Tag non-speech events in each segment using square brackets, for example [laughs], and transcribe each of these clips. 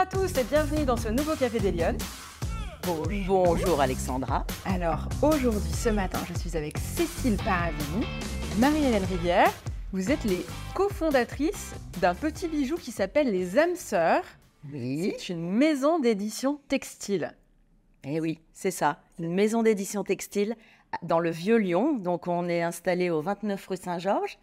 à tous et bienvenue dans ce nouveau Café des Lyonnes. Bonjour Alexandra. Alors aujourd'hui, ce matin, je suis avec Cécile Paravini, Marie-Hélène Rivière. Vous êtes les cofondatrices d'un petit bijou qui s'appelle les âmes sœurs. Oui. C'est une maison d'édition textile. Eh oui, c'est ça. Une maison d'édition textile dans le Vieux-Lyon. Donc on est installé au 29 rue Saint-Georges.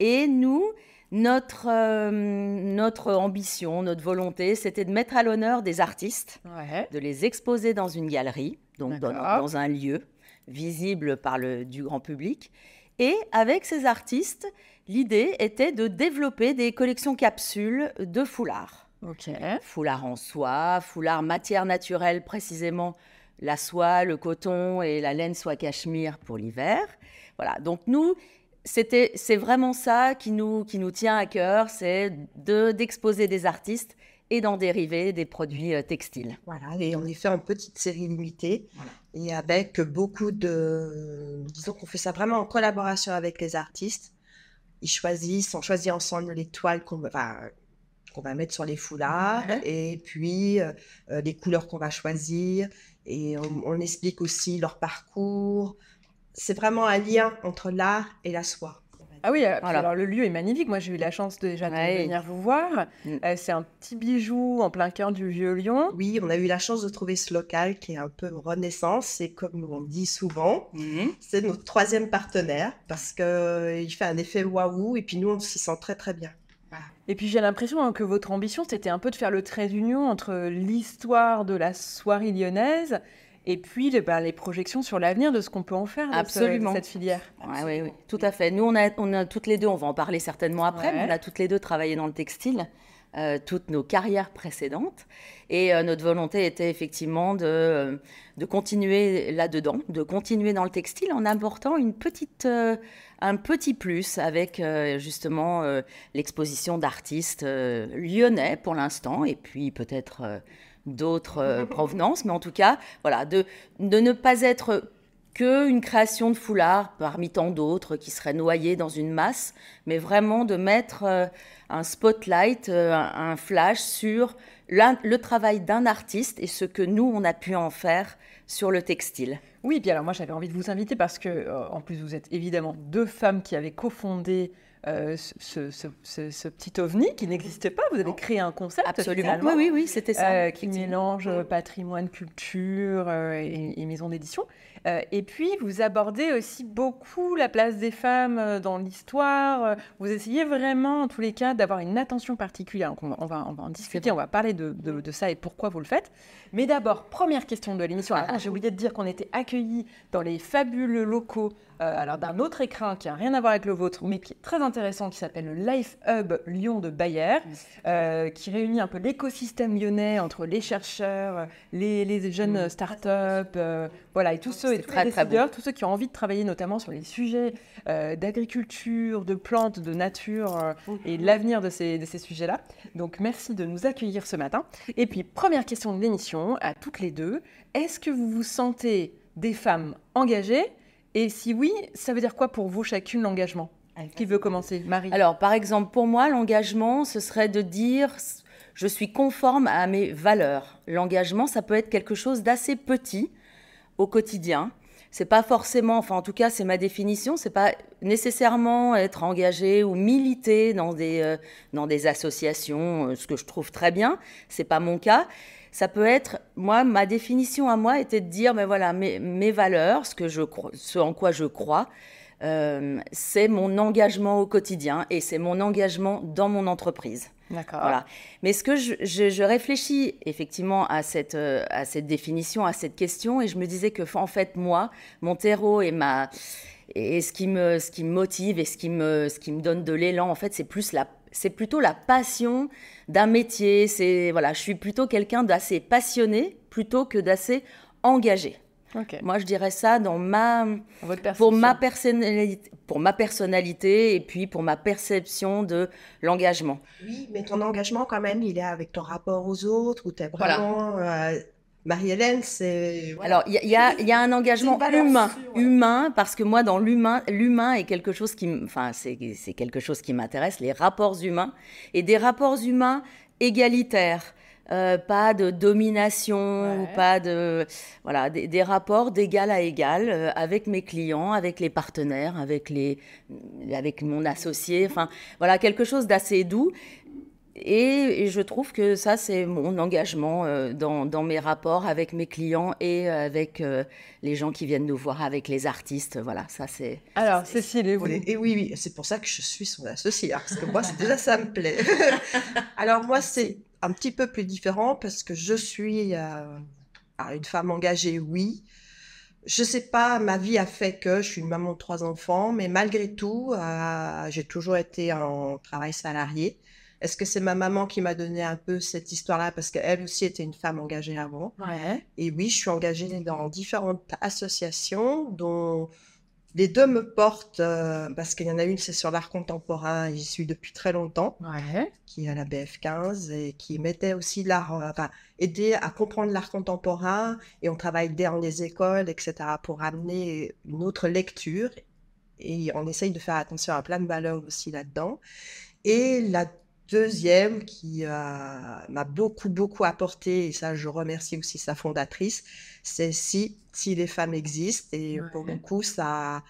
Et nous, notre, euh, notre ambition, notre volonté, c'était de mettre à l'honneur des artistes, Ouais. de les exposer dans une galerie, donc dans, un lieu visible par le, du grand public. Et avec ces artistes, l'idée était de développer des collections capsules de foulards. Ok. Foulard en soie, foulard matière naturelle, précisément la soie, le coton et la laine soie cachemire pour l'hiver. Voilà, donc nous, c'était, c'est vraiment ça qui nous, qui nous tient à cœur, c'est de, d'exposer des artistes et d'en dériver des produits euh, textiles. Voilà, et on est fait en petite série limitée et avec beaucoup de. Disons qu'on fait ça vraiment en collaboration avec les artistes. Ils choisissent, on choisit ensemble les toiles qu'on va, qu'on va mettre sur les foulards et puis euh, euh, les couleurs qu'on va choisir. Et on, on explique aussi leur parcours. C'est vraiment un lien entre l'art et la soie. Ah oui, euh, Voilà. alors le lieu est magnifique. Moi, j'ai eu la chance de- déjà de Ouais. venir vous voir. Mm. Euh, c'est un petit bijou en plein cœur du Vieux-Lyon. Oui, on a eu la chance de trouver ce local qui est un peu renaissance. Et comme on dit souvent, C'est notre troisième partenaire parce qu'il fait un effet waouh et puis nous on s'y sent très très bien. Et puis j'ai l'impression hein, que votre ambition, c'était un peu de faire le trait d'union entre l'histoire de la soirée lyonnaise et puis bah, les projections sur l'avenir de ce qu'on peut en faire de, ce- de Absolument. cette filière. Ouais, oui, oui, tout à fait. Nous, on a, on a toutes les deux, on va en parler certainement après, mais on a toutes les deux travaillé dans le textile, euh, toutes nos carrières précédentes. Et euh, notre volonté était effectivement de, euh, de continuer là-dedans, de continuer dans le textile en apportant une petite, euh, un petit plus avec justement l'exposition d'artistes lyonnais pour l'instant, et puis peut-être d'autres euh, [laughs] provenances, mais en tout cas, voilà, de, de ne pas être que une création de foulard parmi tant d'autres qui seraient noyés dans une masse, mais vraiment de mettre euh, un spotlight, euh, un, flash sur le travail d'un artiste et ce que nous, on a pu en faire sur le textile. Oui, puis alors moi j'avais envie de vous inviter parce que, en plus, vous êtes évidemment deux femmes qui avaient cofondé euh, ce, ce- ce- ce- ce petit ovni qui n'existait pas. Vous avez créé un concept. Absolument. Oui, oui, oui, c'était ça. euh, qui mélange euh, patrimoine, culture et, et maison d'édition. Et puis, vous abordez aussi beaucoup la place des femmes dans l'histoire. Vous essayez vraiment, en tous les cas, d'avoir une attention particulière. Donc, on, va, on, va, on va en discuter, on va parler de, de- de ça et pourquoi vous le faites. Mais d'abord, première question de l'émission. Alors, ah, J'ai oublié de dire qu'on était accueillis dans les fabuleux locaux euh, alors d'un autre écrin qui n'a rien à voir avec le vôtre, mais qui est très intéressant, qui s'appelle le Life Hub Lyon de Bayer, euh, qui réunit un peu l'écosystème lyonnais entre les chercheurs, les, les jeunes startups, euh, voilà, et tous ceux, et tous très, les tous ceux qui ont envie de travailler notamment sur les sujets euh, d'agriculture, de plantes, de nature et de l'avenir de ces, de ces sujets-là. Donc merci de nous accueillir ce matin. Et puis première question de l'émission à toutes les deux, est-ce que vous vous sentez des femmes engagées? Et si oui, ça veut dire quoi pour vous chacune l'engagement? Qui veut commencer? Marie Alors, par exemple, pour moi, l'engagement, ce serait de dire je suis conforme à mes valeurs. L'engagement, ça peut être quelque chose d'assez petit au quotidien. C'est pas forcément, enfin en tout cas c'est ma définition, c'est pas nécessairement être engagé ou militer dans des euh, dans des associations, euh, ce que je trouve très bien. C'est pas mon cas. Ça peut être, moi, ma définition à moi était de dire, mais voilà, mes, mes valeurs, ce que je ce en quoi je crois, euh, c'est mon engagement au quotidien et c'est mon engagement dans mon entreprise. D'accord. Voilà. Mais ce que je, je- je réfléchis effectivement à cette, euh, à cette définition, à cette question, et je me disais que en fait moi, mon terreau et ma et ce qui me ce qui me motive et ce qui me ce qui me donne de l'élan, en fait, c'est plus la c'est plutôt la passion d'un métier. C'est voilà, je suis plutôt quelqu'un d'assez passionné plutôt que d'assez engagé. Moi, je dirais ça dans ma pour ma personnalité, pour ma personnalité et puis pour ma perception de l'engagement. Oui, mais ton engagement quand même, il est avec ton rapport aux autres, où tu es Voilà. vraiment... euh, Marie-Hélène, c'est... voilà. Alors, il y, a- il y a- il y a un engagement humain, sûre, ouais. humain, parce que moi, dans l'humain, l'humain est quelque chose qui, enfin, c'est c'est quelque chose qui m'intéresse, les rapports humains et des rapports humains égalitaires, euh, pas de domination, pas de voilà des, rapports d'égal à égal euh, avec mes clients, avec les partenaires, avec les avec mon associé. Enfin voilà quelque chose d'assez doux. Et, je trouve que ça, c'est mon engagement euh, dans, dans, mes rapports avec mes clients et avec les gens qui viennent nous voir, avec les artistes. Voilà, ça c'est. Alors, Cécile, et oui. Et oui, oui, c'est pour ça que je suis son associé, hein, parce que moi, déjà, ça me plaît. [laughs] Alors, moi, c'est un petit peu plus différent parce que je suis euh, une femme engagée, oui. Je sais pas, ma vie a fait que je suis une maman de trois enfants, mais malgré tout, euh, j'ai toujours été en travail salarié. Est-ce que c'est ma maman qui m'a donné un peu cette histoire-là? Parce qu'elle aussi était une femme engagée avant. Et oui, je suis engagée dans différentes associations dont les deux me portent euh, parce qu'il y en a une, c'est sur l'art contemporain, j'y suis depuis très longtemps, qui est à la BF15 et qui mettait aussi l'art, euh, enfin, aider à comprendre l'art contemporain et on travaille dans les écoles, etc., pour amener une autre lecture. Et on essaye de faire attention à plein de valeurs aussi là-dedans. Et la deuxième qui euh, m'a beaucoup, beaucoup apporté, et ça, je remercie aussi sa fondatrice, c'est si, si les femmes existent. Et pour le coup, ça a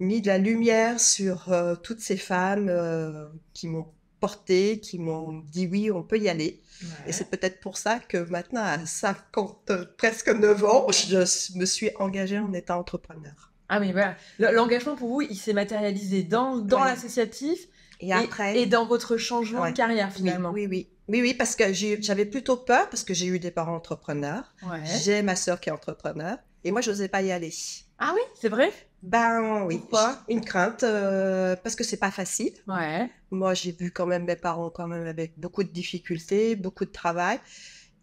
mis de la lumière sur euh, toutes ces femmes euh, qui m'ont porté, qui m'ont dit oui, on peut y aller. Et c'est peut-être pour ça que maintenant, à 50, presque 9 ans, je me suis engagée en étant entrepreneur. Ah oui, voilà. L'engagement pour vous, il s'est matérialisé dans, dans l'associatif et, après. Et, dans votre changement de carrière finalement. Oui, oui, oui. Oui, parce que j'avais plutôt peur parce que j'ai eu des parents entrepreneurs. J'ai ma soeur qui est entrepreneur. Et moi, je n'osais pas y aller. Ah oui, c'est vrai? Ben oui. Pourquoi? Une crainte, euh, parce que c'est pas facile. Ouais. Moi, j'ai vu quand même mes parents quand même avec beaucoup de difficultés, beaucoup de travail.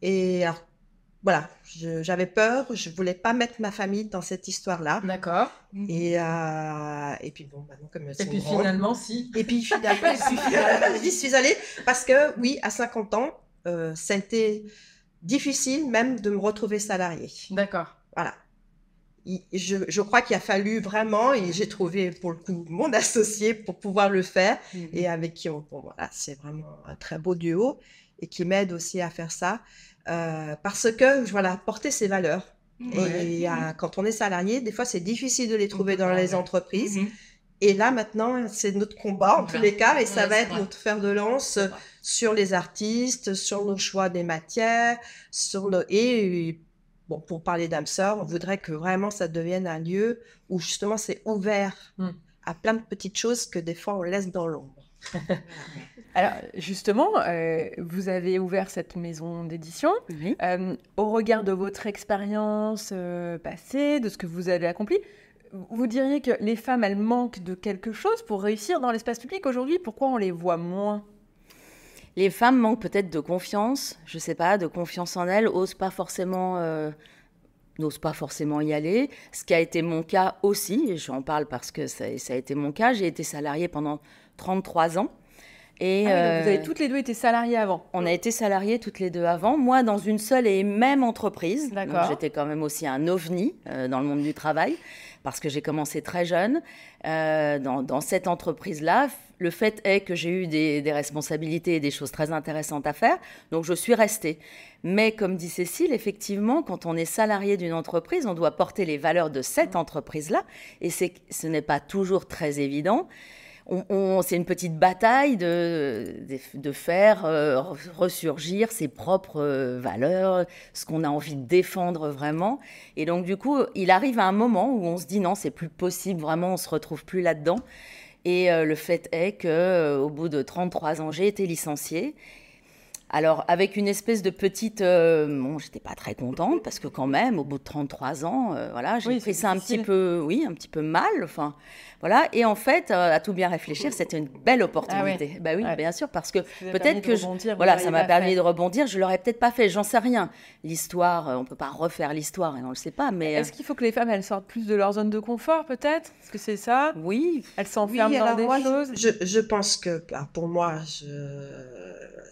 Et alors, voilà, j'avais peur, je voulais pas mettre ma famille dans cette histoire-là. D'accord. Et, euh, et puis bon, maintenant comme Et puis finalement, si. Et puis finalement, j'y suis allée parce que oui, à 50 ans, euh, ça a été difficile même de me retrouver salariée. D'accord. Voilà. Je, je, crois qu'il a fallu vraiment, et j'ai trouvé pour le coup mon associé pour pouvoir le faire, mhm. et avec qui on, bon, voilà, c'est vraiment un très beau duo, et qui m'aide aussi à faire ça. Euh, parce que, voilà, porter ses valeurs. Et, quand on est salarié, des fois, c'est difficile de les trouver dans les entreprises. Mhm. Et là, maintenant, c'est notre combat, en tous les cas, et ça va être notre fer de lance sur les artistes, sur nos choix des matières, sur nos... Et bon, pour parler d'Amsor, on voudrait que vraiment ça devienne un lieu où justement c'est ouvert mm. à plein de petites choses que des fois on laisse dans l'ombre. [laughs] [laughs] Alors justement, euh, vous avez ouvert cette maison d'édition. Euh, au regard de votre expérience euh, passée, de ce que vous avez accompli, vous diriez que les femmes, elles manquent de quelque chose pour réussir dans l'espace public aujourd'hui? Pourquoi on les voit moins? Les femmes manquent peut-être de confiance, je ne sais pas, de confiance en elles, osent pas forcément n'osent pas forcément y aller, ce qui a été mon cas aussi, et j'en parle parce que ça, ça a été mon cas, j'ai été salariée pendant 33 ans. Et ah vous avez euh, toutes les deux été salariées avant On a été salariées toutes les deux avant. Moi, dans une seule et même entreprise. D'accord. J'étais quand même aussi un ovni euh, dans le monde du travail parce que j'ai commencé très jeune euh, dans, cette entreprise-là. Le fait est que j'ai eu des, des, responsabilités et des choses très intéressantes à faire, donc je suis restée. Mais comme dit Cécile, effectivement, quand on est salarié d'une entreprise, on doit porter les valeurs de cette entreprise-là, et ce n'est pas toujours très évident c'est une petite bataille de, de, faire euh, ressurgir ses propres euh, valeurs, ce qu'on a envie de défendre vraiment. Et donc, du coup, il arrive à un moment où on se dit non, c'est plus possible, vraiment, on se retrouve plus là-dedans. Et euh, le fait est que au bout de 33 ans, j'ai été licenciée. Alors, avec une espèce de petite. bon, j'étais pas très contente parce que, quand même, au bout de 33 ans, voilà, j'ai pris ça un petit peu, oui, un petit peu mal. Enfin, voilà. Et en fait, euh, à tout bien réfléchir, c'était une belle opportunité. Ah bah oui, bien sûr, parce que peut-être que je, voilà, ça m'a permis de rebondir. Je l'aurais peut-être pas fait, j'en sais rien. L'histoire, euh, on peut pas refaire l'histoire et on le sait pas. Mais est-ce qu'il faut que les femmes elles sortent plus de leur zone de confort, peut-être? Est-ce que c'est ça? Oui. Elles s'enferment dans des choses? Je, je, pense que, bah, pour moi, je...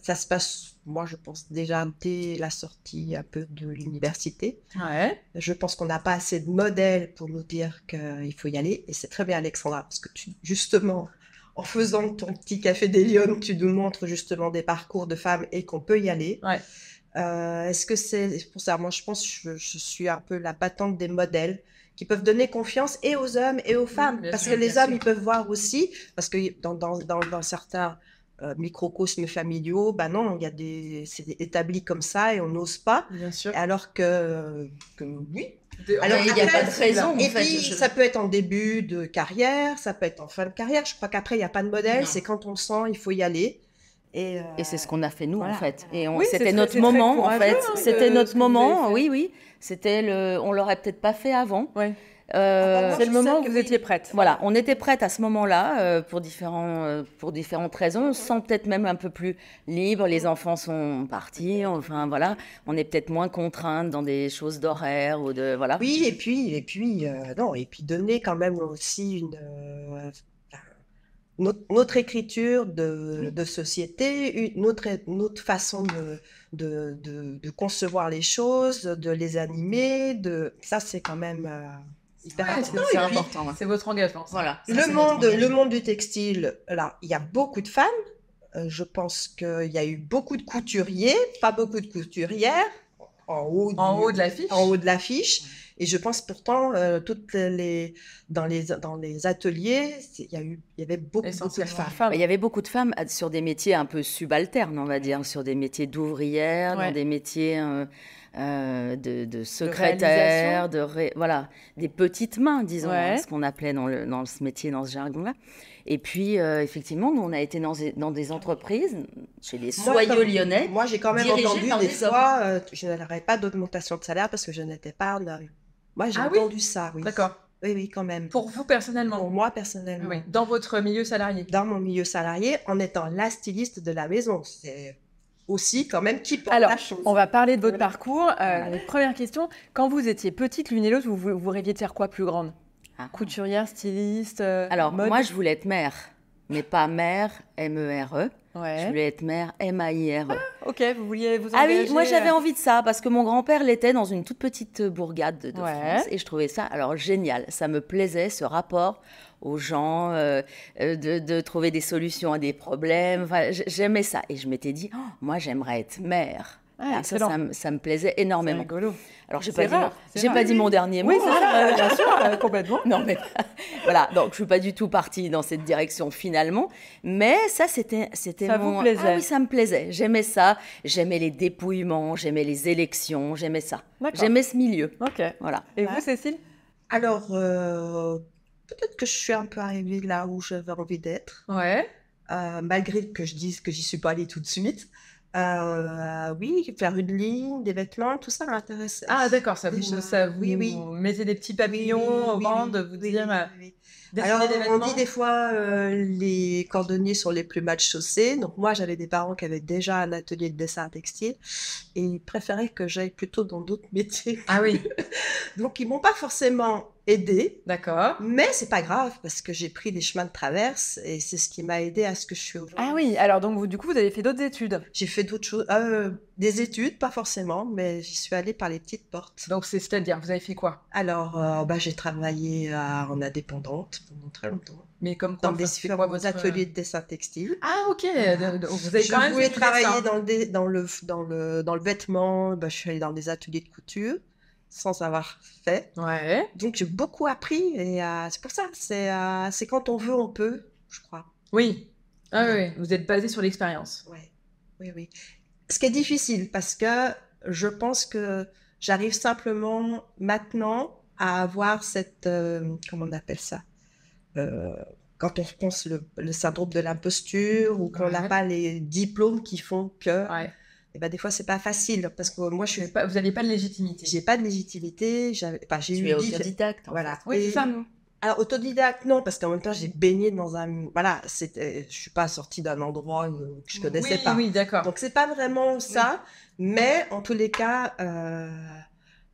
ça se passe moi, je pense déjà dès la sortie un peu de l'université. Ouais. Je pense qu'on n'a pas assez de modèles pour nous dire qu'il faut y aller. Et c'est très bien, Alexandra, parce que tu, justement, en faisant ton petit café des Lyonnes, tu nous montres justement des parcours de femmes et qu'on peut y aller. Ouais. Euh, Est-ce que c'est pour ça Moi, je pense que je, je suis un peu la battante des modèles qui peuvent donner confiance et aux hommes et aux femmes. parce sûr, que les hommes, sûr. ils peuvent voir aussi, parce que dans, dans, dans, dans certains euh, microcosmes familiaux, bah non, il y a des, c'est établi comme ça et on n'ose pas. Bien sûr. Alors que, que oui. Alors, il n'y a pas de raison. en Et fait. puis, Je- ça peut être en début de carrière, ça peut être en fin de carrière. Je crois qu'après, il n'y a pas de modèle. Non. C'est quand on le sent, il faut y aller. Et, euh, Et c'est ce qu'on a fait nous Voilà. en fait. Et on- Oui, c'est c'était notre moment en fait. hein, de- C'était notre moment. Oui, oui. C'était le. On l'aurait peut-être pas fait avant. Ouais. Euh, Ah, C'est le moment où que vous oui. étiez prête. Voilà, on était prête à ce moment-là euh, pour, différents, euh, pour différentes raisons. On se sent peut-être même un peu plus libre. Les enfants sont partis. Enfin voilà, on est peut-être moins contrainte dans des choses d'horaire ou de voilà. Oui, et puis, et puis, euh, non, et puis donner quand même aussi une, euh, notre, notre écriture de, de société, une autre, une autre façon de, de, de, de concevoir les choses, de les animer, de, ça c'est quand même euh, Ouais, important. C'est important. C'est votre engagement. ça. Voilà. ça, le monde, le monde du textile, là, il y a beaucoup de femmes. Euh, je pense qu'il y a eu beaucoup de couturiers, pas beaucoup de couturières, en haut, En du- haut de l'affiche. en haut de l'affiche. Et je pense pourtant, euh, toutes les, dans, les, dans les ateliers, il y, a eu, il y avait beaucoup, beaucoup de femmes. femmes. Bah, Il y avait beaucoup de femmes euh, sur des métiers un peu subalternes, on va dire, sur des métiers d'ouvrières, Ouais. dans des métiers euh, euh, de, de secrétaire, de, ré- voilà, des petites mains, disons, Ouais. hein, ce qu'on appelait dans, le, dans ce métier, dans ce jargon-là. Et puis, euh, effectivement, nous, on a été dans, des- dans des entreprises, chez les soyeux lyonnais. Moi, j'ai quand même entendu des des fois, euh, je n'aurais pas d'augmentation de salaire parce que je n'étais pas en arrière. Moi, j'ai Ah oui entendu ça, oui. D'accord. Oui, oui, quand même. Pour vous personnellement. Pour moi, personnellement. Oui. Dans votre milieu salarié. Dans mon milieu salarié, en étant la styliste de la maison. C'est aussi quand même qui porte Alors, la chose. on va parler de votre Voilà. parcours. Euh, première question, quand vous étiez petite, l'une et l'autre, vous, vous, vous rêviez de faire quoi plus grande? Ah. Couturière, styliste, euh, Alors, mode? moi, je voulais être mère, mais pas mère, M-E-R-E. Je Ouais. voulais être mère, M-A-I-R-E. Ok, vous vouliez vous Ah oui, engager, moi j'avais euh, envie de ça parce que mon grand-père l'était dans une toute petite bourgade de, de Ouais. France et je trouvais ça alors génial. Ça me plaisait ce rapport aux gens, euh, euh, de, de trouver des solutions à des problèmes. Enfin, j'aimais ça et je m'étais dit, Oh, moi j'aimerais être mère. Ah, ça, ça, me- ça me plaisait C'est énormément. rigolo. Alors j'ai C'est pas, dit, mon- rare, j'ai rare. pas dit mon dernier mot. Oui, c'est euh, bien sûr, complètement. [laughs] Non, mais [laughs] voilà, donc je suis pas du tout partie dans cette direction finalement, mais ça c'était c'était Ça vous mon plaisait. Ah oui, ça me plaisait. J'aimais ça, j'aimais les dépouillements, j'aimais les élections, j'aimais ça. D'accord. J'aimais ce milieu. Ok. Voilà. Et Ouais. vous, Cécile? Alors, euh, peut-être que je suis un peu arrivée là où j'avais envie d'être, Ouais. euh, malgré que je dise que j'y suis pas allée tout de suite. Euh, oui, faire une ligne, des vêtements, tout ça m'intéresse. Ah, d'accord, ça vous, ça vous oui, oui. mettez des petits papillons au ventre de vous dire euh, Alors, on dit des fois euh, les cordonniers sont les plus mal chaussés. Donc, moi, j'avais des parents qui avaient déjà un atelier de dessin textile et ils préféraient que j'aille plutôt dans d'autres [laughs] métiers. Ah oui, [laughs] Donc, ils m'ont pas forcément aidé, d'accord. mais c'est pas grave parce que j'ai pris des chemins de traverse et c'est ce qui m'a aidé à ce que je suis aujourd'hui. Ah oui, alors donc vous, du coup, vous avez fait d'autres études? J'ai fait d'autres choses, euh, des études, pas forcément, mais j'y suis allée par les petites portes. Donc c'est c'est-à-dire, vous avez fait quoi? Alors, euh, bah, j'ai travaillé en indépendante pendant très longtemps, Mais comme dans quoi, des ateliers de dessin textile. Ah ok, de- vous avez Je quand même voulais travailler dans le, dé- dans, le, dans, le, dans le vêtement, bah, je suis allée dans des ateliers de couture sans avoir fait. Ouais. Donc j'ai beaucoup appris et euh, c'est pour ça, c'est euh, c'est quand on veut, on peut, je crois. Oui. Ah oui, vous êtes basé sur l'expérience. Ouais. Oui, oui. Ce qui est difficile parce que je pense que j'arrive simplement maintenant à avoir cette, euh, comment on appelle ça? Euh, quand on pense le, le syndrome de l'imposture ou qu'on n'a Ouais. pas les diplômes qui font que, Ouais. eh ben, des fois c'est pas facile parce que moi je Vous suis n'avez pas, vous aviez pas de légitimité. j'ai pas de légitimité, j'avais, enfin, j'ai Tu eu autodidacte. Voilà. Oui, Et- c'est ça, nous. Alors autodidacte non parce qu'en même temps j'ai baigné dans un, voilà, c'était, je suis pas sortie d'un endroit que je connaissais oui, pas. Oui, d'accord. Donc c'est pas vraiment ça, mais en tous les cas, euh,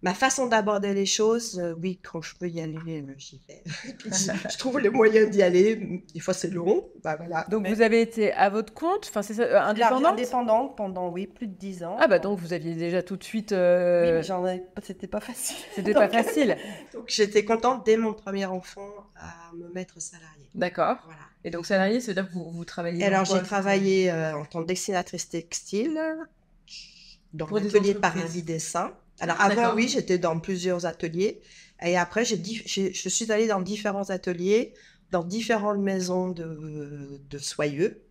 ma façon d'aborder les choses, euh, oui, quand je peux y aller, euh, j'y vais. [laughs] Je trouve le moyen d'y aller. Des fois c'est long, bah voilà. Donc Mais- vous avez été à votre compte, enfin c'est euh, indépendante? indépendante pendant oui plus de 10 ans. Ah bah donc vous aviez déjà tout de suite... Oui, euh, ai, c'était pas facile. [laughs] C'était pas facile. [laughs] Donc j'étais contente dès mon premier enfant à me mettre salariée. D'accord. Voilà. Et donc salarié, c'est là que vous, vous travaillez alors j'ai travaillé en tant que dessinatrice textile dans l'atelier. Paradis Dessin. Alors avant, oui, j'étais dans plusieurs ateliers. Et après, j'ai je suis allée dans différents ateliers, dans différentes maisons de, de soyeux.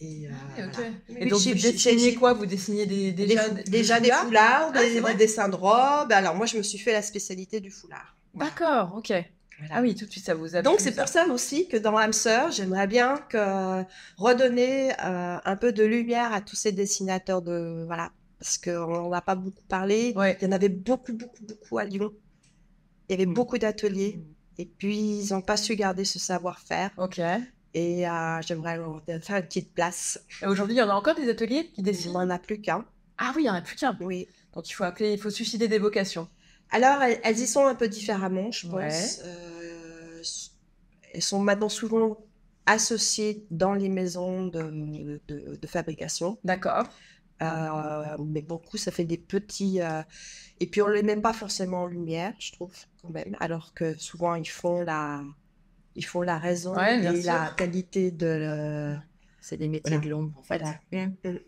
Et, euh, Ah, voilà. Et donc, vous j'ai- quoi? Vous dessiniez des, Des déjà, des- déjà des foulards, Ah, des, dessins de robes. Alors moi, je me suis fait la spécialité du foulard. D'accord, ok. Voilà. Ah oui, tout de suite, ça vous a Donc c'est pour ça aussi que dans sœur, j'aimerais bien que redonner euh, un peu de lumière à tous ces dessinateurs de voilà parce qu'on n'a pas beaucoup parlé. Ouais. Il y en avait beaucoup beaucoup beaucoup à Lyon. Il y avait Mm. beaucoup d'ateliers et puis ils n'ont pas su garder ce savoir-faire Ok. et euh, j'aimerais leur faire une petite place. Aujourd'hui, il y en a encore des ateliers qui Il dessinent n'en a plus qu'un. Ah oui, il n'y en a plus qu'un. Oui. Donc il faut appeler, il faut susciter des vocations. Alors elles, elles y sont un peu différemment, je pense. Ouais. Euh, elles sont maintenant souvent associées dans les maisons de- de- de fabrication. D'accord. Euh, mais beaucoup, ça fait des petits. euh, Et puis, on ne les met pas forcément en lumière, je trouve, quand même. Alors que souvent, ils font la, ils font la raison Ouais, et sûr. la qualité de. le- C'est des métiers Voilà. de l'ombre, en fait. Voilà. Mm.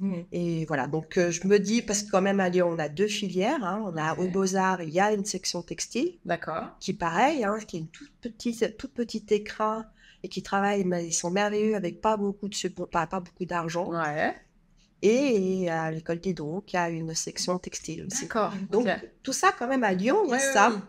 Mm. Et voilà, donc euh, je me dis, parce que quand même à Lyon, on a deux filières. hein. On a Ouais. au Beaux-Arts, il y a une section textile, D'accord. qui pareil, hein, qui est une toute petite, toute petite écran et qui travaille, mais ils sont merveilleux avec pas beaucoup de pas, pas beaucoup d'argent. Ouais. Et, et à l'école d'Hydro, qui a une section textile aussi. D'accord. Donc, tout ça, quand même, à Lyon, il y a ouais, ça. oui.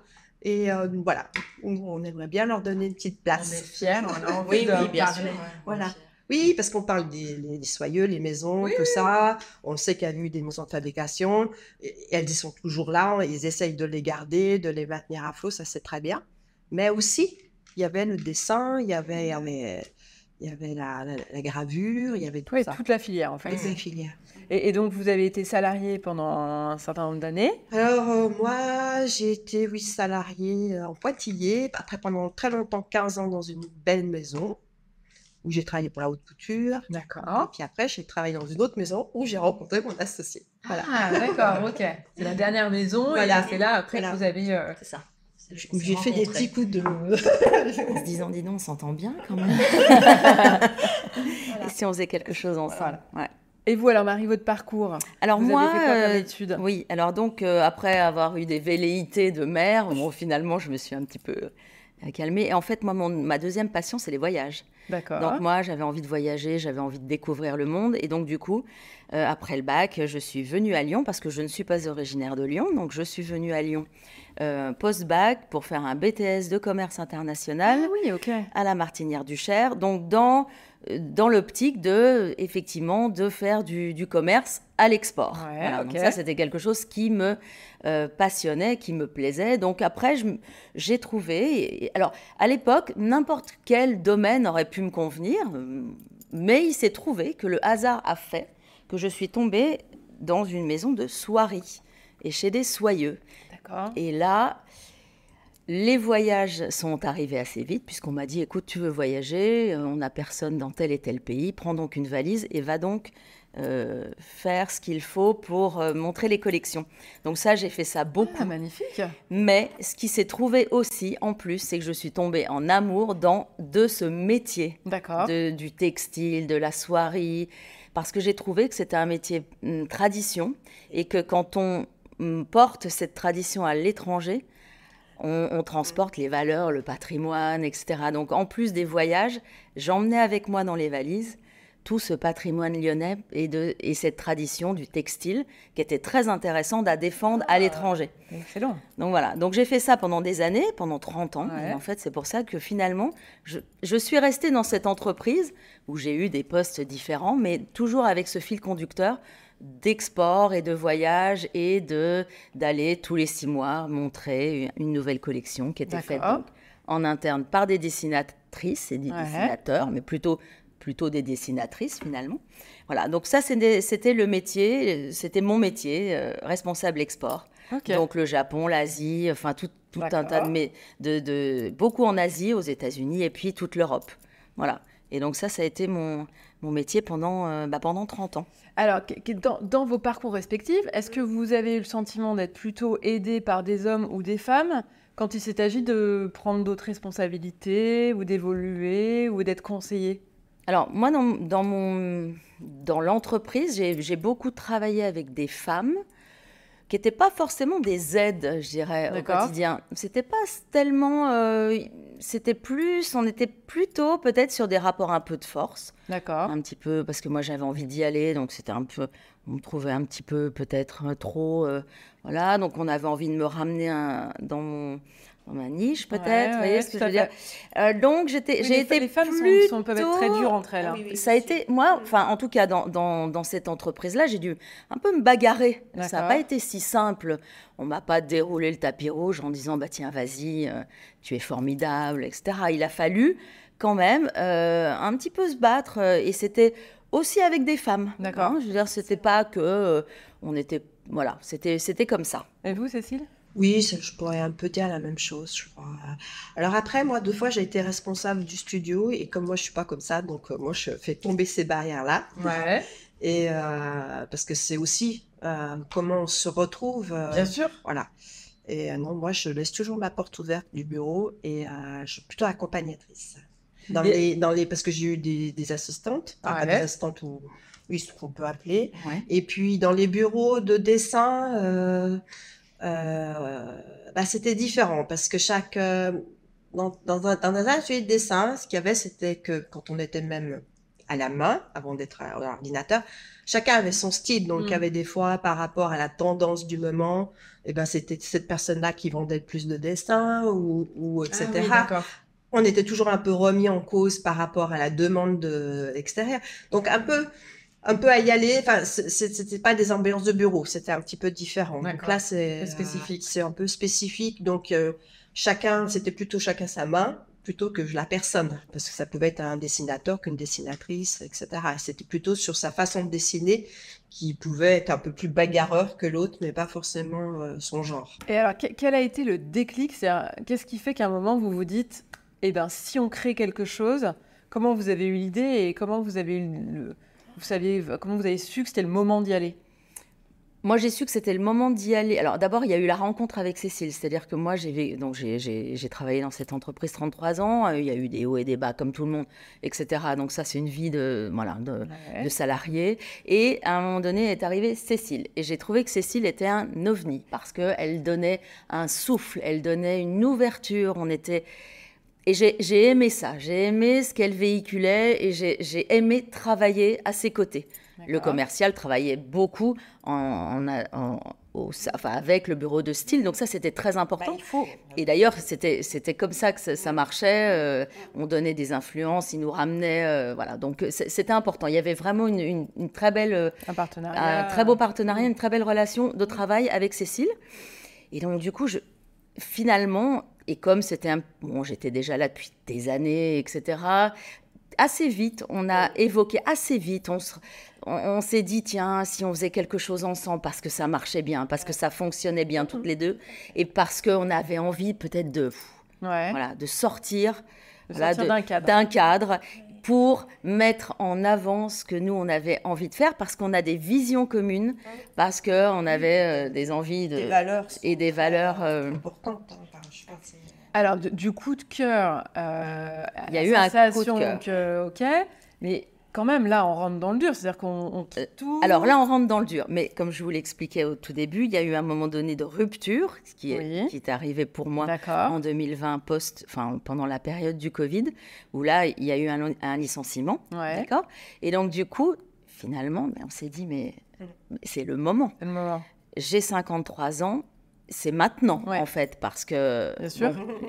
Et euh, voilà, on, aimerait bien leur donner une petite On est place. fiers, on a envie Oui, de oui, bien parler. sûr. Voilà. Oui, parce qu'on parle des, soyeux, les maisons, Oui, tout ça. On sait qu'il y a eu des maisons de fabrication. Et elles y sont toujours là. Ils essayent de les garder, de les maintenir à flot. Ça, c'est très bien. Mais aussi, il y avait le dessin, il y avait, il y avait, il y avait la, la- la gravure, il y avait tout Oui, ça. toute la filière en fait. Toutes les filières. Et, et donc vous avez été salarié pendant un certain nombre d'années. Alors, euh, moi, j'ai été, oui, salariée euh, en pointillé. Après, pendant très longtemps, 15 ans, dans une belle maison où j'ai travaillé pour la haute couture. D'accord. puis après, j'ai travaillé dans une autre maison où j'ai rencontré mon associé. Voilà. Ah d'accord, ok. C'est la dernière maison Voilà. et c'est là après Voilà. que vous avez. euh, C'est ça. J'ai fait des petits coups de. [laughs] [laughs] En se disant, dis donc, on s'entend bien quand même. Et si on faisait quelque chose ensemble ouais. Et vous alors Marie, votre parcours? Alors Vous moi, avez fait quoi euh, oui, alors donc euh, après avoir eu des velléités de mère, bon, finalement je me suis un petit peu euh, calmée. Et en fait, moi, mon- ma deuxième passion, c'est les voyages. Donc moi, j'avais envie de voyager, j'avais envie de découvrir le monde. Et donc du coup, euh, après le bac, je suis venue à Lyon parce que je ne suis pas originaire de Lyon. Donc je suis venue à Lyon euh, post-bac pour faire un BTS de commerce international Ah oui, à la Martinière du Cher. Donc dans, dans l'optique de, effectivement, de faire du, du commerce à l'export. Ouais, Voilà, donc ça, c'était quelque chose qui me euh, passionnait, qui me plaisait. Donc après, j'ai trouvé... et- alors, à l'époque, n'importe quel domaine aurait pu me convenir, euh, mais il s'est trouvé que le hasard a fait que je suis tombée dans une maison de soierie et chez des soyeux. D'accord. Et là, les voyages sont arrivés assez vite, puisqu'on m'a dit, écoute, tu veux voyager, euh, on n'a personne dans tel et tel pays, prends donc une valise et va donc euh, faire ce qu'il faut pour euh, montrer les collections. Donc ça, j'ai fait ça beaucoup. Ah, magnifique. Mais ce qui s'est trouvé aussi, en plus, c'est que je suis tombée en amour dans, de ce métier D'accord. du textile, de la soierie, parce que j'ai trouvé que c'était un métier hum, tradition et que quand on hum, porte cette tradition à l'étranger, on, on transporte les valeurs, le patrimoine, etc. Donc en plus des voyages, j'emmenais avec moi dans les valises tout ce patrimoine lyonnais et, de, et cette tradition du textile qui était très intéressante à défendre à l'étranger. Excellent. Donc voilà, donc j'ai fait ça pendant des années, pendant 30 ans. Ouais. Et en fait, c'est pour ça que finalement, je, je suis restée dans cette entreprise où j'ai eu des postes différents, mais toujours avec ce fil conducteur d'export et de voyage et de d'aller tous les six mois montrer une nouvelle collection qui était faite donc, en interne par des dessinatrices et des Ouais. dessinateurs, mais plutôt plutôt des dessinatrices finalement. Voilà, donc ça c'était le métier, c'était mon métier, euh, responsable export. Donc le Japon, l'Asie, enfin tout, tout un tas de, de beaucoup en Asie, aux États-Unis et puis toute l'Europe. Voilà. Et donc ça, ça a été mon, mon métier pendant, euh, bah, pendant 30 ans. Alors, dans, dans vos parcours respectifs, est-ce que vous avez eu le sentiment d'être plutôt aidé par des hommes ou des femmes quand il s'est agi de prendre d'autres responsabilités ou d'évoluer ou d'être conseillé Alors, moi, dans, dans mon, dans l'entreprise, j'ai beaucoup travaillé avec des femmes qui n'étaient pas forcément des aides, je dirais, au quotidien. C'était pas tellement. Euh, c'était plus. On était plutôt peut-être sur des rapports un peu de force. D'accord. Un petit peu, parce que moi j'avais envie d'y aller, donc c'était un peu. On me trouvait un petit peu peut-être trop. Euh, voilà, donc on avait envie de me ramener un, dans mon ma niche peut-être, vous voyez ce que je veux dire. Euh, donc j'étais, j'ai été les femmes sont, peuvent être très dures entre elles. Hein. ça a été, moi, enfin en tout cas dans, dans, dans cette entreprise-là, j'ai dû un peu me bagarrer. Ça n'a pas été si simple. On m'a pas déroulé le tapis rouge en disant bah tiens vas-y, euh, tu es formidable, etc. Il a fallu quand même euh, un petit peu se battre et c'était aussi avec des femmes. D'accord. Hein. je veux dire, c'était pas que on était, voilà, c'était c'était comme ça. Et vous, Cécile? Oui, je pourrais un peu dire la même chose, je crois. Alors après, moi, deux fois, j'ai été responsable du studio et comme moi, je suis pas comme ça, donc euh, moi, je fais tomber ces barrières-là. Ouais. Et euh, parce que c'est aussi euh, comment on se retrouve. Bien sûr. Voilà. Et non, moi, je laisse toujours ma porte ouverte du bureau et je suis plutôt accompagnatrice. Dans les, dans les, parce que j'ai eu des, assistantes, ah, des assistantes ou oui, ce qu'on peut appeler. Et puis dans les bureaux de dessin, bah, c'était différent parce que chaque euh, dans, dans, un, dans un atelier de dessin, ce qu'il y avait, c'était que quand on était même à la main, avant d'être à l'ordinateur, chacun avait son style. Donc, il y mm. avait des fois, par rapport à la tendance du moment, et eh ben, c'était cette personne-là qui vendait plus de dessins ou, ou etc. Ah on était toujours un peu remis en cause par rapport à la demande de, extérieure. Donc, un peu, un peu à y aller. Enfin, c'était pas des ambiances de bureau, c'était un petit peu différent. Donc là, c'est spécifique. C'est un peu spécifique. Donc euh, chacun, c'était plutôt chacun sa main plutôt que la personne, parce que ça pouvait être un dessinateur qu'une dessinatrice, etc. C'était plutôt sur sa façon de dessiner qui pouvait être un peu plus bagarreur que l'autre, mais pas forcément euh, son genre. Et alors, quel a été le déclic? Qu'est-ce qui fait qu'à un moment vous vous dites, eh ben, si on crée quelque chose, comment vous avez eu l'idée et comment vous avez eu le vous saviez, comment vous avez su que c'était le moment d'y aller? Moi, j'ai su que c'était le moment d'y aller. Alors, d'abord, il y a eu la rencontre avec Cécile. C'est-à-dire que moi, j'ai, donc, j'ai, travaillé dans cette entreprise 33 ans. Euh, il y a eu des hauts et des bas, comme tout le monde, etc. Donc, ça, c'est une vie de, voilà, de, de salarié. Et à un moment donné, est arrivée Cécile. Et j'ai trouvé que Cécile était un ovni parce qu'elle donnait un souffle, elle donnait une ouverture. On était et j'ai aimé ça, j'ai aimé ce qu'elle véhiculait et j'ai aimé travailler à ses côtés. Le commercial travaillait beaucoup en, enfin, avec le bureau de style, donc ça c'était très important. Bah, et d'ailleurs c'était comme ça que ça, marchait, euh, on donnait des influences, il nous ramenait, euh, voilà, donc c'était important. Il y avait vraiment une, très belle, euh, un, partenariat. un très beau partenariat, une très belle relation de travail avec Cécile. Et donc du coup, je, finalement, et comme c'était un... Bon, j'étais déjà là depuis des années, etc. Assez vite, on a évoqué, assez vite, on, on, s'est dit, tiens, si on faisait quelque chose ensemble, parce que ça marchait bien, parce que ça fonctionnait bien toutes les deux, et parce qu'on avait envie peut-être de, voilà, de sortir, d'un cadre. cadre pour mettre en avant ce que nous, on avait envie de faire, parce qu'on a des visions communes, parce qu'on avait euh, des envies de, des valeurs et des valeurs euh, importantes. Alors, du coup de cœur, euh, il y a eu un coup de cœur. ok, mais quand même, là, on rentre dans le dur, c'est-à-dire qu'on quitte euh, tout. Alors là, on rentre dans le dur, mais comme je vous l'expliquais au tout début, il y a eu un moment donné de rupture, qui est, qui est arrivé pour moi en 2020, post, enfin, pendant la période du Covid, où là, il y a eu un, licenciement, d'accord? Et donc, du coup, finalement, ben, on s'est dit, mais mm. c'est le moment. Le moment. J'ai 53 ans, c'est maintenant en fait parce que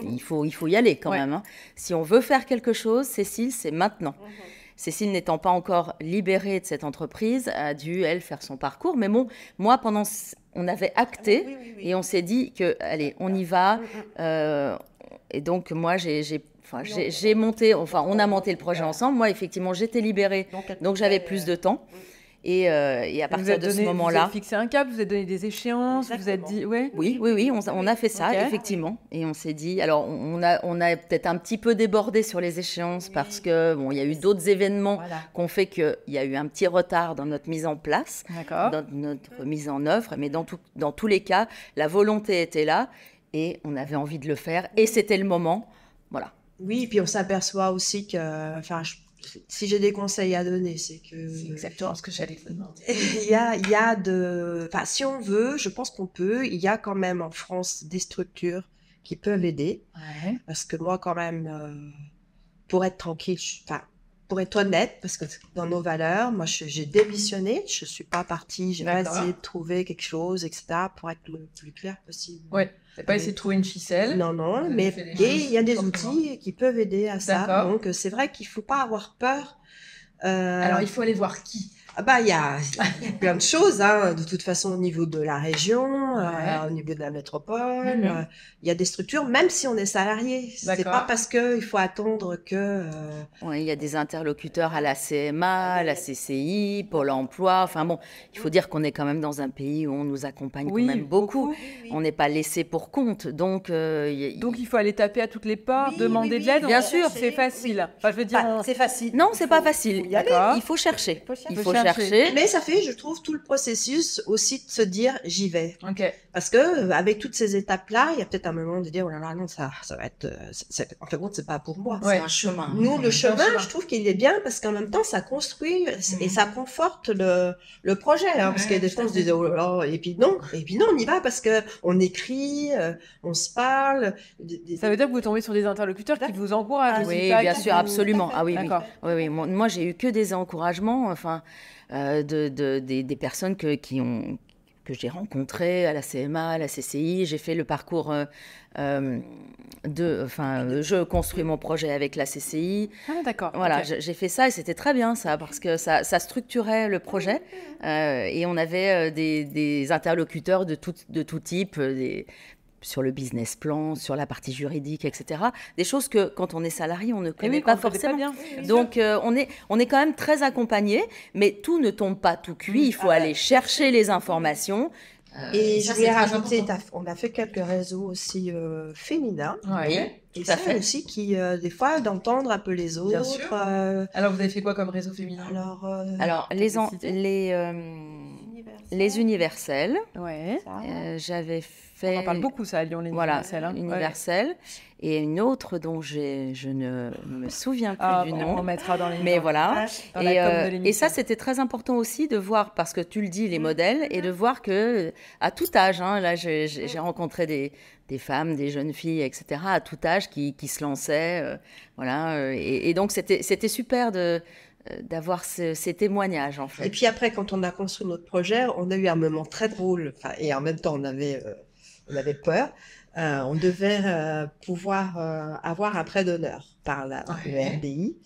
il faut il faut y aller quand même. Hein. Si on veut faire quelque chose, Cécile, c'est maintenant. Mhm. Cécile n'étant pas encore libérée de cette entreprise, a dû elle faire son parcours. Mais bon, moi pendant on avait acté et on s'est dit que allez on y va. Mm, mm. Euh, et donc moi j'ai Enfin, j'ai monté, enfin, on a monté le projet ensemble. Moi, effectivement, j'étais libérée, donc j'avais plus de temps. Et, euh, et, à partir de ce moment-là. Vous avez fixé un cap, vous avez donné des échéances, vous êtes dit. Ouais. Oui, oui, oui, on, on a fait ça, effectivement. Et on s'est dit. Alors, on a, on a peut-être un petit peu débordé sur les échéances parce que, bon, il y a eu d'autres événements qui ont fait qu'il y a eu un petit retard dans notre mise en place, dans notre mise en œuvre. Mais dans, tout, dans tous les cas, la volonté était là et on avait envie de le faire et c'était le moment. Voilà. Oui, puis on s'aperçoit aussi que. Enfin, je si j'ai des conseils à donner, c'est que. C'est exactement ce que j'allais vous demander. [laughs] Il y a, il y a de. Enfin, si on veut, je pense qu'on peut. Il y a quand même en France des structures qui peuvent aider. Ouais. Parce que moi, quand même, euh, pour être tranquille, je- enfin, pour être honnête, parce que dans nos valeurs, moi, je- j'ai démissionné. Je suis pas partie, j'ai pas essayé de trouver quelque chose, etc., pour être le plus clair possible. Ouais. T'as pas essayé de trouver une ficelle Non, non, mais et il y a des outils qui peuvent aider à ça. Donc, c'est vrai qu'il faut pas avoir peur. Euh, Alors, il faut aller voir qui? Ah bah, il y a, il y a plein de choses, hein, de toute façon, au niveau de la région, euh, au niveau de la métropole. Mhm. euh, il y a des structures, même si on est salarié. C'est pas parce qu'il faut attendre que. euh, il y a des interlocuteurs à la CMA, à la CCI, Pôle emploi. Enfin bon, il faut dire qu'on est quand même dans un pays où on nous accompagne Oui, quand même beaucoup. beaucoup. On n'est pas laissé pour compte. Donc, euh, a- Donc, il faut aller taper à toutes les portes, Oui, demander oui, de l'aide. bien sûr. C'est facile. Enfin, je veux dire, on- c'est facile. non, c'est pas facile. Il faut chercher. Faut chercher. Il Faut faut chercher. Mais ça fait, je trouve, tout le processus aussi de se dire j'y vais. Parce que euh, avec toutes ces étapes-là, il y a peut-être un moment de dire oh là là non ça ça va être euh, c'est- c'est- en fait bon c'est pas pour moi. Ouais. un chemin. Nous le chemin, chemin. je trouve qu'il est bien parce qu'en même temps ça construit et Mhm. ça conforte le le projet hein, parce Ouais, qu'il y a des fois on se disait oh là là et puis non et puis non on y va parce que on écrit, euh, on se parle. Ça veut dire que vous tombez sur des interlocuteurs qui vous encouragent. Ah, Oui, bien sûr, vous- absolument. Ah oui. D'accord. Oui, oui. Moi, moi, j'ai eu que des encouragements, enfin, euh, de, de- des, des personnes que, qui ont, que j'ai rencontrées à la CMA, à la CCI. J'ai fait le parcours euh, euh, de, enfin, euh, je construis mon projet avec la CCI. Ah, d'accord. Voilà, j'ai fait ça et c'était très bien ça parce que ça, ça structurait le projet euh, et on avait des, des interlocuteurs de tout, de tout type, des- sur le business plan, sur la partie juridique, etc. Des choses que quand on est salarié, on ne Eh connaît oui, pas forcément. bien. Donc euh, on, est, on est quand même très accompagné, mais tout ne tombe pas tout cuit. Il faut aller chercher les informations. Euh, Et ça, je voulais rajouter, on a fait quelques réseaux aussi euh, féminins. Ouais. Et ça fait. aussi qui, euh, des fois, d'entendre un peu les autres. Bien sûr. euh, Alors, vous avez fait quoi comme réseau féminin? Alors, euh, Alors les, les, euh, les universels, Ouais. euh, j'avais On fait... en parle beaucoup, ça, à Lyon, les Voilà, universels, hein. Ouais. universel. Et une autre dont je ne me souviens plus Ah, du nom. on mettra dans les Mais voilà. dans la Et, com de euh, et ça, c'était très important aussi de voir, parce que tu le dis, les Mm. modèles, et de voir que euh, à tout âge, hein, là, j'ai rencontré des, des femmes, des jeunes filles, etc., à tout âge, qui, qui se lançaient. euh, voilà. et, et donc, c'était c'était super de d'avoir ce- ces témoignages, en fait. Et puis après, quand on a construit notre projet, on a eu un moment très drôle. Et en même temps, on avait, euh, on avait peur. Euh, on devait euh, pouvoir euh, avoir un prêt d'honneur par la Ouais. le RDI.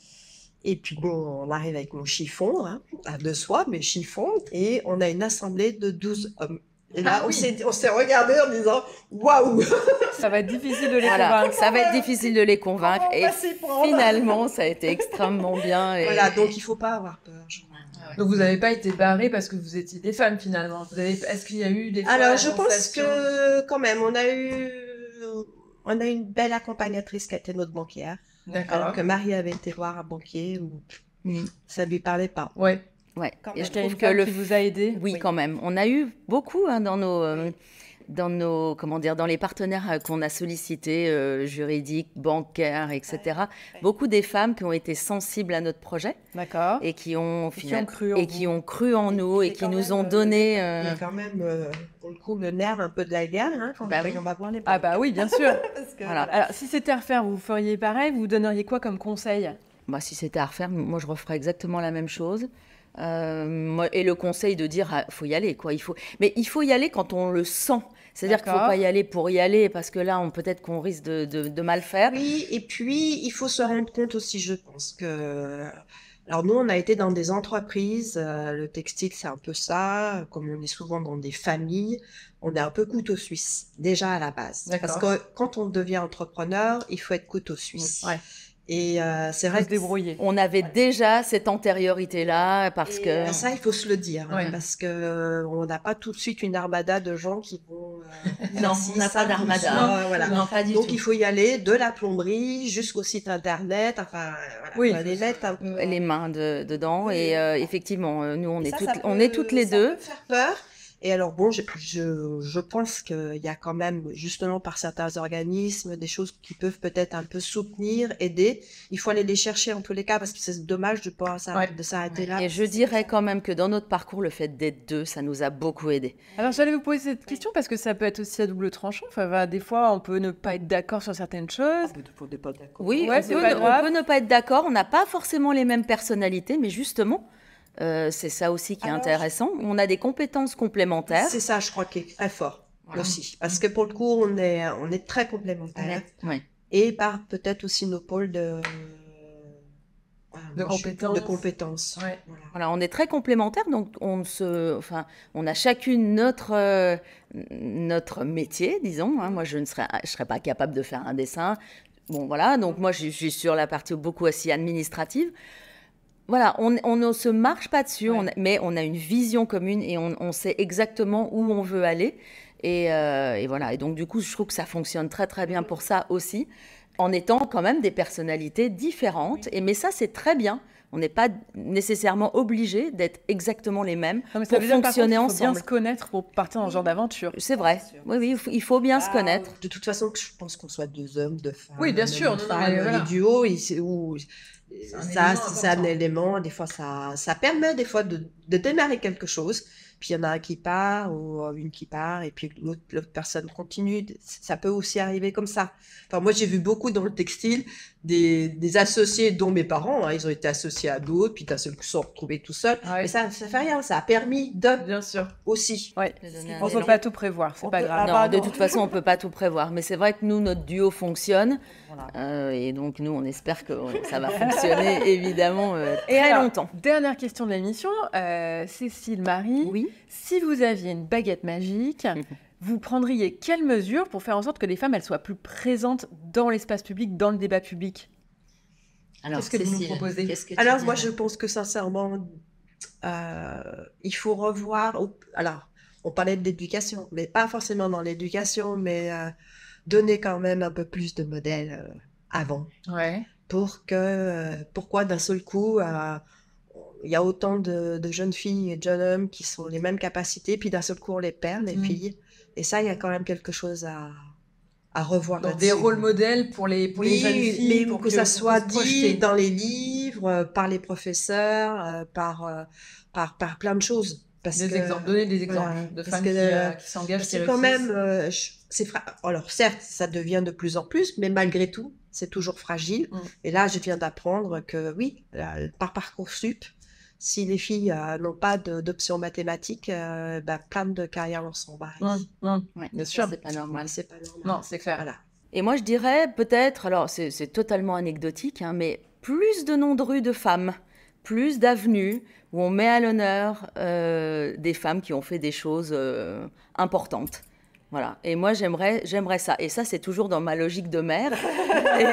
Et puis bon, on arrive avec mon chiffon, hein, à deux soies, mais chiffon, et on a une assemblée de 12 hommes. Et là, Ah on s'est on s'est regardé en disant waouh [laughs] Ça va être difficile de les Voilà, convaincre. ça va être difficile de les convaincre. Comment Et finalement, ça a été extrêmement bien. Et... Voilà, donc il faut pas avoir peur. je crois. Donc, vous n'avez pas été barré parce que vous étiez des femmes, finalement. Avez... Est-ce qu'il y a eu des Alors, la je pense que quand même, on a eu, on a eu une belle accompagnatrice qui a été notre banquière. Alors D'accord. que Marie avait été voir un banquier où Mm. ça lui parlait pas. Ouais. Ouais. Quand Et je Il trouve que le qui vous a aidé. Oui, quand même. On a eu beaucoup hein, dans nos, euh, dans nos, comment dire, dans les partenaires euh, qu'on a sollicités, euh, juridiques, bancaires, etc. Beaucoup des femmes qui ont été sensibles à notre projet D'accord. et qui ont, Et qui final- ont cru en et vous. qui ont cru en nous et qui nous même, ont euh, donné. Il y euh, a quand même, euh, pour le coup, le nerf un peu de la guerre. Hein, quand Bah oui. on va voir les Ah bah oui, bien sûr. [laughs] Parce que, Voilà. Alors, si c'était à refaire, vous feriez pareil? Vous donneriez quoi comme conseil? Bah, si c'était à refaire, moi je referais exactement la même chose. Euh, et le conseil de dire, ah, faut y aller, quoi. Il faut, mais il faut y aller quand on le sent. C'est-à-dire qu'il faut D'accord. pas y aller pour y aller, parce que là, on peut-être qu'on risque de, de- de mal faire. Oui, et puis il faut se rendre compte aussi, je pense que. Alors nous, on a été dans des entreprises, euh, le textile c'est un peu ça, comme on est souvent dans des familles, on est un peu couteau suisse, déjà à la base. Parce que quand on devient entrepreneur, il faut être couteau suisse. Ouais. Et euh, c'est vrai se que débrouiller. On avait déjà cette antériorité-là, parce Et, que. euh, ça, il faut se le dire, hein, parce que euh, on n'a pas tout de suite une armada de gens qui vont. euh, [laughs] Non, on n'a pas d'armada. voilà. Non, pas du Donc tout. il faut y aller de la plomberie jusqu'au site internet, enfin voilà, Oui. mettre un peu. les mains de- dedans. Et euh, effectivement, euh, nous, on Et est, ça, toutes, ça on peut- est toutes les ça deux. peut faire peur. Et alors, bon, je, je, je pense qu'il y a quand même, justement, par certains organismes, des choses qui peuvent peut-être un peu soutenir, aider. Il faut aller les chercher en tous les cas, parce que c'est dommage de pouvoir s'arrêter, de s'arrêter là. Et je dirais quand même que dans notre parcours, le fait d'être deux, ça nous a beaucoup aidé. Alors, j'allais vous poser cette question parce que ça peut être aussi à double tranchant. Enfin, des fois, on peut ne pas être d'accord sur certaines choses. On peut pas être d'accord. Oui, Ouais, on, peut, pas on peut ne pas être d'accord. On n'a pas forcément les mêmes personnalités, mais justement, euh, c'est ça aussi qui est Alors, intéressant. On a des compétences complémentaires. C'est ça, je crois, qui est très fort Voilà. aussi. Parce que pour le coup, on est, on est très complémentaires. Oui. Et par peut-être aussi nos pôles de... moi, suis- compétences. De compétences. Ouais. Voilà. Voilà, on est très complémentaires, donc on se, enfin, on a chacune notre euh, notre métier, disons. hein. Moi, je ne serais, je serais pas capable de faire un dessin. Bon, voilà. Donc moi, je suis sur la partie beaucoup aussi administrative. Voilà, on, on ne se marche pas dessus, Ouais. on a- mais on a une vision commune et on, on sait exactement où on veut aller. Et, euh, et voilà. Et donc du coup, je trouve que ça fonctionne très très bien pour ça aussi, en étant quand même des personnalités différentes. Et mais ça, c'est très bien. On n'est pas nécessairement obligé d'être exactement les mêmes Non, mais ça pour veut dire, par fonctionner contre, il faut bien se connaître pour partir dans ce genre d'aventure. C'est vrai. Oui, oui, il faut, il faut bien se Ah, connaître. De toute façon, je pense qu'on soit deux hommes, deux femmes. Oui, bien sûr, mais voilà. Duos, un ça, c'est un élément. Des fois, ça, ça permet des fois de, de démarrer quelque chose. Puis il y en a un qui part ou une qui part et puis l'autre l'autre personne continue. Ça peut aussi arriver comme ça. Enfin, moi, j'ai vu beaucoup dans le textile des, des associés, dont mes parents. hein, ils ont été associés à d'autres, puis d'un seul coup, ils se sont retrouvés tout seuls. Ouais. Mais ça, ça fait rien. Ça a permis de Bien sûr. aussi. Ouais. On ne peut pas tout prévoir, c'est pas peut- grave. Ah, Non, de toute façon, on peut pas tout prévoir. Mais c'est vrai que nous, notre duo fonctionne. Voilà. Euh, et donc, nous, on espère que ça va fonctionner, [laughs] évidemment, euh, Et très alors, longtemps. Dernière question de l'émission, euh, Cécile Marie. Oui. Si vous aviez une baguette magique, [laughs] vous prendriez quelles mesures pour faire en sorte que les femmes elles soient plus présentes dans l'espace public, dans le débat public? Alors, Qu'est-ce que vous nous proposez? que Alors, moi, je pense que sincèrement, euh, il faut revoir. au- Alors, on parlait de l'éducation, mais pas forcément dans l'éducation, mais euh, donner quand même un peu plus de modèles euh, avant. Ouais. Pour que, euh, pourquoi d'un seul coup, euh, il y a autant de, de jeunes filles et de jeunes hommes qui sont les mêmes capacités, puis d'un seul coup, on les perd, les Mm. filles. Et ça, il y a quand même quelque chose à, à revoir. Donc des rôles modèles pour les, pour les Oui, jeunes filles. mais pour que, ça soit dit dans les livres, euh, par les professeurs, euh, par, euh, par, par plein de choses. Parce Des que, exemples, donner des exemples voilà, de femmes que, qui, euh, qui s'engagent, c'est quand même, euh, c'est fra- alors certes, ça devient de plus en plus, mais malgré tout, c'est toujours fragile. Mm. Et là, je viens d'apprendre que oui, euh, par parcoursup, si les filles euh, n'ont pas de- d'option mathématique, euh, bah, plein de carrières leur sont barrées. Ouais, Bien sûr. C'est pas normal. C'est pas normal. Non, c'est clair. Voilà. Et moi, je dirais peut-être, alors c'est totalement anecdotique, hein, mais plus de noms de rues de femmes, plus d'avenues où on met à l'honneur euh, des femmes qui ont fait des choses euh, importantes. Voilà. Et moi, j'aimerais, j'aimerais ça. Et ça, c'est toujours dans ma logique de mère. [laughs] Et-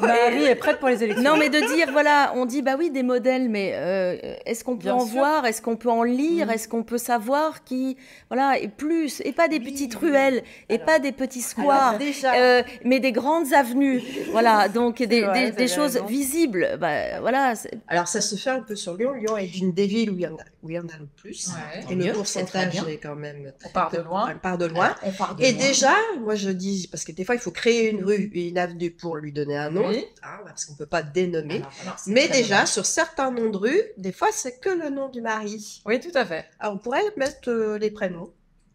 Marie. Marie est prête pour les élections. non, mais de dire, voilà, on dit, bah oui, des modèles, mais euh, est-ce qu'on peut Bien en sûr. voir Est-ce qu'on peut en lire Mhm. Est-ce qu'on peut savoir qui. Voilà, et plus. Et pas des Oui, petites oui. ruelles, et Alors- pas des petits squares. Euh, mais des grandes avenues, voilà, donc des, vrai, des- choses raison. visibles, bah, voilà, Alors, ça se fait un peu sur Lyon. Lyon est une des villes où il y en a, il y en a le plus. Ouais. Et le mieux, pourcentage est quand même. On part de loin. On part de loin. on part de Et loin. déjà, moi je dis, parce que des fois il faut créer une rue et une avenue pour lui donner un nom, Oui. hein, parce qu'on peut pas dénommer. Alors, alors, c'est Mais déjà, dommage. sur certains noms de rue, des fois c'est que le nom du mari. Oui, tout à fait. Alors on pourrait mettre euh, les prénoms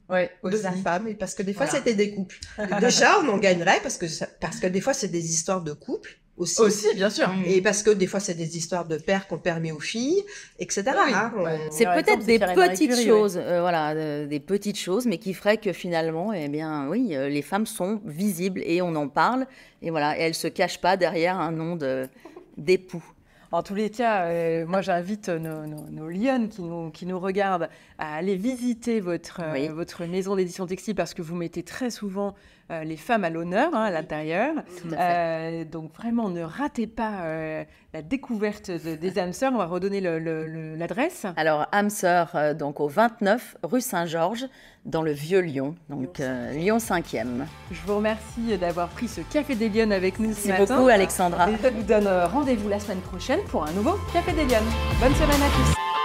Oui, de la femme, et parce que des fois Voilà. c'était des couples. Et [laughs] déjà, on en gagnerait parce que, ça- parce que des fois c'est des histoires de couples aussi. Aussi, bien sûr. Et parce que des fois c'est des histoires de pères qu'on permet aux filles, etc. Oui, hein. On-. C'est peut-être des petites Curie, choses, euh, voilà, euh, des petites choses, mais qui feraient que finalement, eh bien, oui, euh, les femmes sont visibles et on en parle, et voilà, et elles se cachent pas derrière un nom de d'époux. En tous les cas, euh, moi j'invite nos, nos, nos lionnes qui nous, qui nous regardent à aller visiter votre, euh, Oui. votre maison d'édition textile parce que vous mettez très souvent euh, les femmes à l'honneur hein, à l'intérieur. Euh, donc vraiment, ne ratez pas euh, la découverte de- des âmes sœurs. On va redonner l'adresse. Alors, âme sœur, euh, donc au 29 rue Saint-Georges, dans le Vieux Lyon, donc Lyon 5e. Je vous remercie d'avoir pris ce Café des Lyonnes avec nous ce Merci matin. beaucoup, Alexandra. Et je vous donne rendez-vous la semaine prochaine pour un nouveau Café des Lyonnes. Bonne semaine à tous.